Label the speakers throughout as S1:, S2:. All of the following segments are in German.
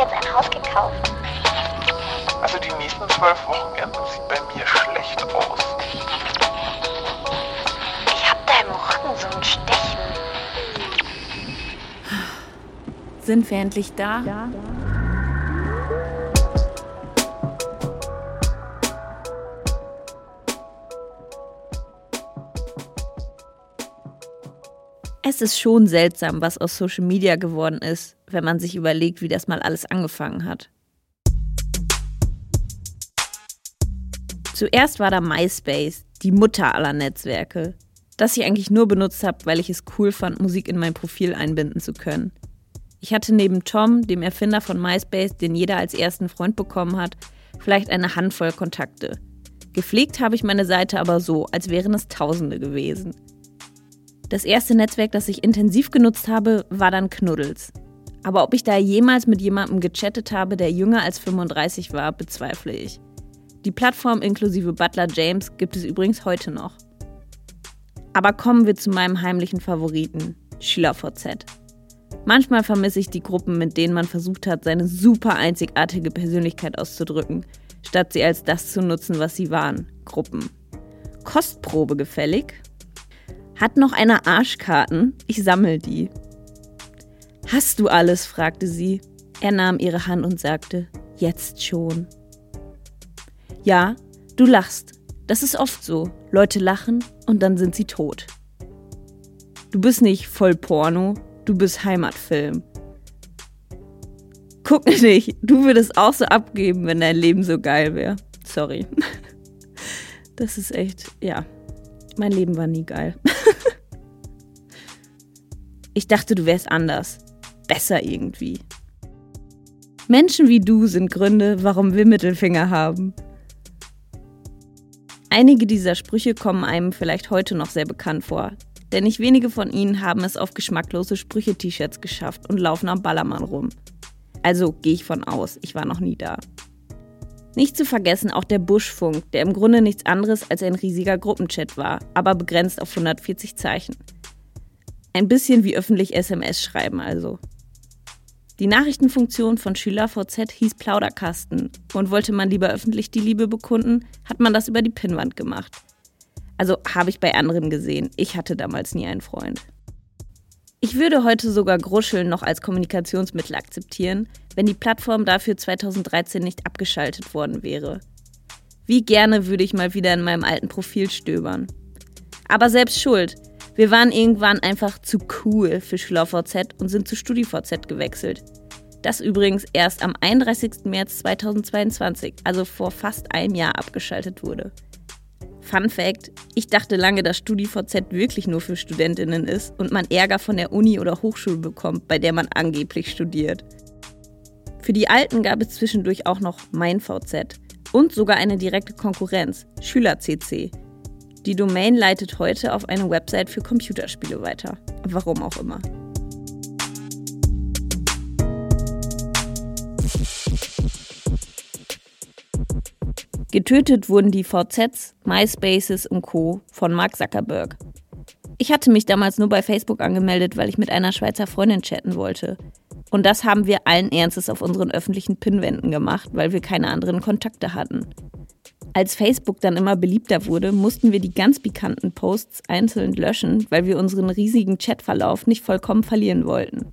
S1: jetzt ein Haus gekauft.
S2: Also die nächsten zwölf Wochenenden sieht bei mir schlecht aus.
S1: Ich hab da im Rücken so ein Stechen.
S3: Sind wir endlich da? Ja. Es ist schon seltsam, was aus Social Media geworden ist, wenn man sich überlegt, wie das mal alles angefangen hat. Zuerst war da MySpace, die Mutter aller Netzwerke, das ich eigentlich nur benutzt habe, weil ich es cool fand, Musik in mein Profil einbinden zu können. Ich hatte neben Tom, dem Erfinder von MySpace, den jeder als ersten Freund bekommen hat, vielleicht eine Handvoll Kontakte. Gepflegt habe ich meine Seite aber so, als wären es Tausende gewesen. Das erste Netzwerk, das ich intensiv genutzt habe, war dann Knuddels. Aber ob ich da jemals mit jemandem gechattet habe, der jünger als 35 war, bezweifle ich. Die Plattform inklusive Butler James gibt es übrigens heute noch. Aber kommen wir zu meinem heimlichen Favoriten, SchülerVZ. Manchmal vermisse ich die Gruppen, mit denen man versucht hat, seine super einzigartige Persönlichkeit auszudrücken, statt sie als das zu nutzen, was sie waren, Gruppen. Kostprobe gefällig? Hat noch einer Arschkarten? Ich sammel die. Hast du alles? fragte sie. Er nahm ihre Hand und sagte, jetzt schon. Ja, du lachst. Das ist oft so. Leute lachen und dann sind sie tot. Du bist nicht voll Porno, du bist Heimatfilm. Guck nicht, du würdest auch so abgeben, wenn dein Leben so geil wäre. Sorry. Das ist echt, ja. Mein Leben war nie geil. Ich dachte, du wärst anders. Besser irgendwie. Menschen wie du sind Gründe, warum wir Mittelfinger haben. Einige dieser Sprüche kommen einem vielleicht heute noch sehr bekannt vor, denn nicht wenige von ihnen haben es auf geschmacklose Sprüche-T-Shirts geschafft und laufen am Ballermann rum. Also gehe ich von aus, ich war noch nie da. Nicht zu vergessen auch der Buschfunk, der im Grunde nichts anderes als ein riesiger Gruppenchat war, aber begrenzt auf 140 Zeichen. Ein bisschen wie öffentlich SMS schreiben also. Die Nachrichtenfunktion von SchülerVZ hieß Plauderkasten und wollte man lieber öffentlich die Liebe bekunden, hat man das über die Pinnwand gemacht. Also habe ich bei anderen gesehen. Ich hatte damals nie einen Freund. Ich würde heute sogar Gruscheln noch als Kommunikationsmittel akzeptieren, wenn die Plattform dafür 2013 nicht abgeschaltet worden wäre. Wie gerne würde ich mal wieder in meinem alten Profil stöbern. Aber selbst schuld, wir waren irgendwann einfach zu cool für SchülerVZ und sind zu StudiVZ gewechselt. Das übrigens erst am 31. März 2022, also vor fast einem Jahr, abgeschaltet wurde. Fun Fact: Ich dachte lange, dass StudiVZ wirklich nur für Studentinnen ist und man Ärger von der Uni oder Hochschule bekommt, bei der man angeblich studiert. Für die Alten gab es zwischendurch auch noch MeinVZ und sogar eine direkte Konkurrenz, SchülerCC, die Domain leitet heute auf eine Website für Computerspiele weiter. Warum auch immer. Getötet wurden die VZs, MySpaces und Co. von Mark Zuckerberg. Ich hatte mich damals nur bei Facebook angemeldet, weil ich mit einer Schweizer Freundin chatten wollte. Und das haben wir allen Ernstes auf unseren öffentlichen Pinwänden gemacht, weil wir keine anderen Kontakte hatten. Als Facebook dann immer beliebter wurde, mussten wir die ganz pikanten Posts einzeln löschen, weil wir unseren riesigen Chatverlauf nicht vollkommen verlieren wollten.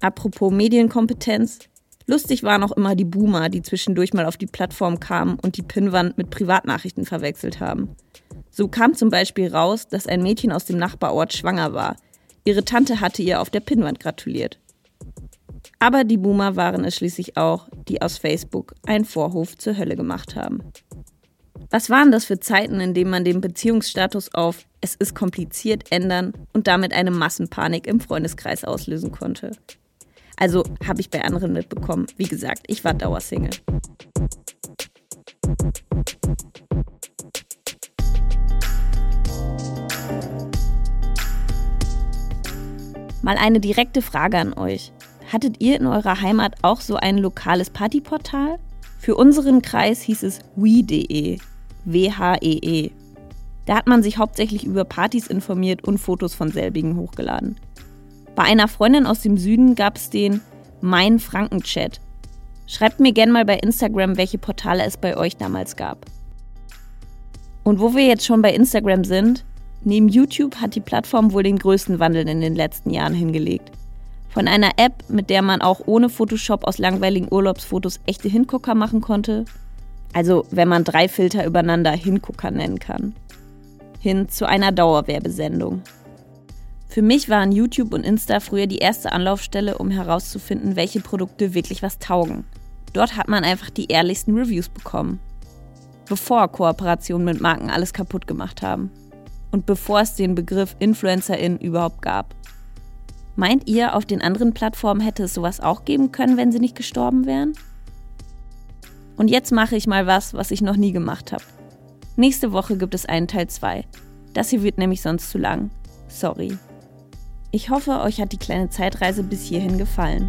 S3: Apropos Medienkompetenz. Lustig waren auch immer die Boomer, die zwischendurch mal auf die Plattform kamen und die Pinnwand mit Privatnachrichten verwechselt haben. So kam zum Beispiel raus, dass ein Mädchen aus dem Nachbarort schwanger war. Ihre Tante hatte ihr auf der Pinnwand gratuliert. Aber die Boomer waren es schließlich auch, die aus Facebook einen Vorhof zur Hölle gemacht haben. Was waren das für Zeiten, in denen man den Beziehungsstatus auf es ist kompliziert ändern und damit eine Massenpanik im Freundeskreis auslösen konnte? Also habe ich bei anderen mitbekommen. Wie gesagt, ich war Dauersingle. Mal eine direkte Frage an euch. Hattet ihr in eurer Heimat auch so ein lokales Partyportal? Für unseren Kreis hieß es we.de, W-H-E-E. -E. Da hat man sich hauptsächlich über Partys informiert und Fotos von selbigen hochgeladen. Bei einer Freundin aus dem Süden gab es den Mein Frankenchat. Schreibt mir gerne mal bei Instagram, welche Portale es bei euch damals gab. Und wo wir jetzt schon bei Instagram sind, neben YouTube hat die Plattform wohl den größten Wandel in den letzten Jahren hingelegt. Von einer App, mit der man auch ohne Photoshop aus langweiligen Urlaubsfotos echte Hingucker machen konnte, also wenn man drei Filter übereinander Hingucker nennen kann, hin zu einer Dauerwerbesendung. Für mich waren YouTube und Insta früher die erste Anlaufstelle, um herauszufinden, welche Produkte wirklich was taugen. Dort hat man einfach die ehrlichsten Reviews bekommen bevor Kooperationen mit Marken alles kaputt gemacht haben. Und bevor es den Begriff Influencerin überhaupt gab. Meint ihr, auf den anderen Plattformen hätte es sowas auch geben können, wenn sie nicht gestorben wären? Und jetzt mache ich mal was, was ich noch nie gemacht habe. Nächste Woche gibt es einen Teil 2. Das hier wird nämlich sonst zu lang. Sorry. Ich hoffe, euch hat die kleine Zeitreise bis hierhin gefallen.